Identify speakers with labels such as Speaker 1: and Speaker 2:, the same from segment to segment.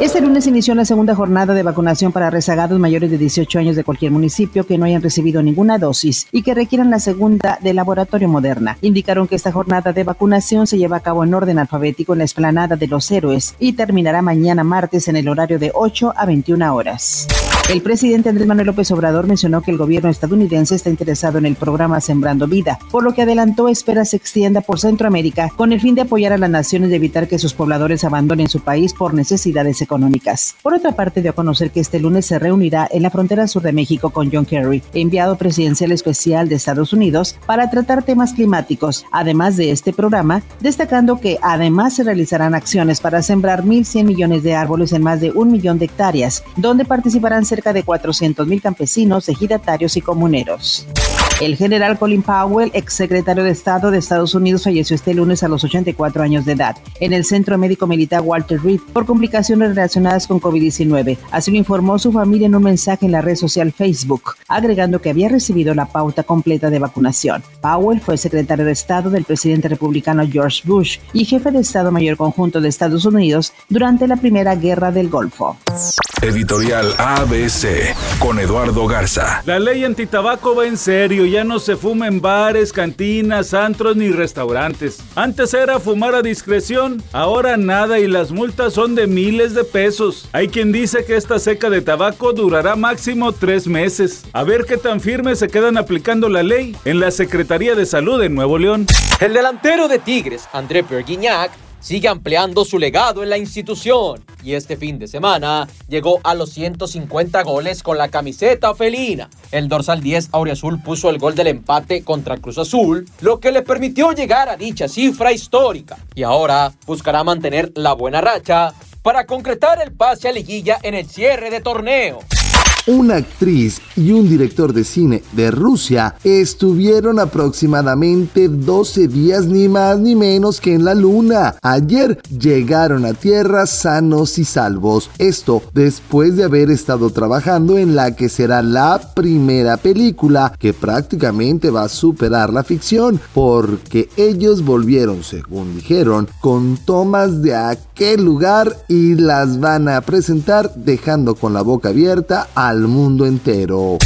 Speaker 1: Este lunes inició la segunda jornada de vacunación para rezagados mayores de 18 años de cualquier municipio que no hayan recibido ninguna dosis y que requieran la segunda de laboratorio moderna. Indicaron que esta jornada de vacunación se lleva a cabo en orden alfabético en la esplanada de los héroes y terminará mañana martes en el horario de 8 a 21 horas. El presidente Andrés Manuel López Obrador mencionó que el gobierno estadounidense está interesado en el programa Sembrando Vida, por lo que adelantó espera se extienda por Centroamérica con el fin de apoyar a las naciones y evitar que sus pobladores abandonen su país por necesidades económicas. Por otra parte, dio a conocer que este lunes se reunirá en la frontera sur de México con John Kerry, enviado presidencial especial de Estados Unidos, para tratar temas climáticos. Además de este programa, destacando que además se realizarán acciones para sembrar 1.100 millones de árboles en más de un millón de hectáreas, donde participarán cerca de 400.000 campesinos, ejidatarios y comuneros. El general Colin Powell, exsecretario de Estado de Estados Unidos, falleció este lunes a los 84 años de edad en el Centro Médico Militar Walter Reed por complicaciones relacionadas con COVID-19. Así lo informó su familia en un mensaje en la red social Facebook, agregando que había recibido la pauta completa de vacunación. Powell fue secretario de Estado del presidente republicano George Bush y jefe de Estado Mayor Conjunto de Estados Unidos durante la Primera Guerra del Golfo.
Speaker 2: Editorial ABC con Eduardo Garza.
Speaker 3: La ley antitabaco va en serio, ya no se fuma en bares, cantinas, antros ni restaurantes. Antes era fumar a discreción, ahora nada y las multas son de miles de pesos. Hay quien dice que esta seca de tabaco durará máximo tres meses. A ver qué tan firme se quedan aplicando la ley en la Secretaría de Salud de Nuevo León.
Speaker 4: El delantero de Tigres, André Perguignac, sigue ampliando su legado en la institución. Y este fin de semana llegó a los 150 goles con la camiseta felina. El dorsal 10 Aureazul puso el gol del empate contra Cruz Azul, lo que le permitió llegar a dicha cifra histórica. Y ahora buscará mantener la buena racha para concretar el pase a liguilla en el cierre de torneo
Speaker 5: una actriz y un director de cine de Rusia estuvieron aproximadamente 12 días ni más ni menos que en la luna. Ayer llegaron a tierra sanos y salvos. Esto después de haber estado trabajando en la que será la primera película que prácticamente va a superar la ficción porque ellos volvieron, según dijeron, con tomas de aquel lugar y las van a presentar dejando con la boca abierta al mundo entero.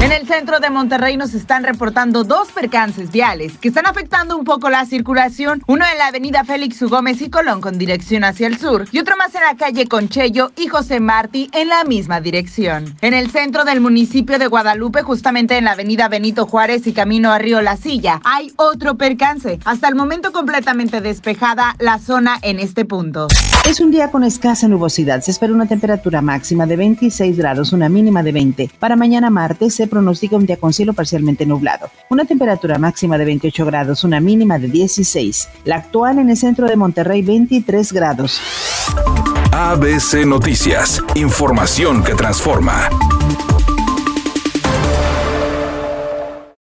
Speaker 6: En el centro de Monterrey nos están reportando dos percances viales que están afectando un poco la circulación. Uno en la avenida Félix U. Gómez y Colón con dirección hacia el sur y otro más en la calle Conchello y José Martí en la misma dirección. En el centro del municipio de Guadalupe, justamente en la avenida Benito Juárez y camino a Río La Silla, hay otro percance. Hasta el momento completamente despejada la zona en este punto.
Speaker 1: Es un día con escasa nubosidad. Se espera una temperatura máxima de 26 grados, una mínima de 20. Para mañana martes pronostica un día con cielo parcialmente nublado. Una temperatura máxima de 28 grados, una mínima de 16. La actual en el centro de Monterrey, 23 grados.
Speaker 2: ABC Noticias. Información que transforma.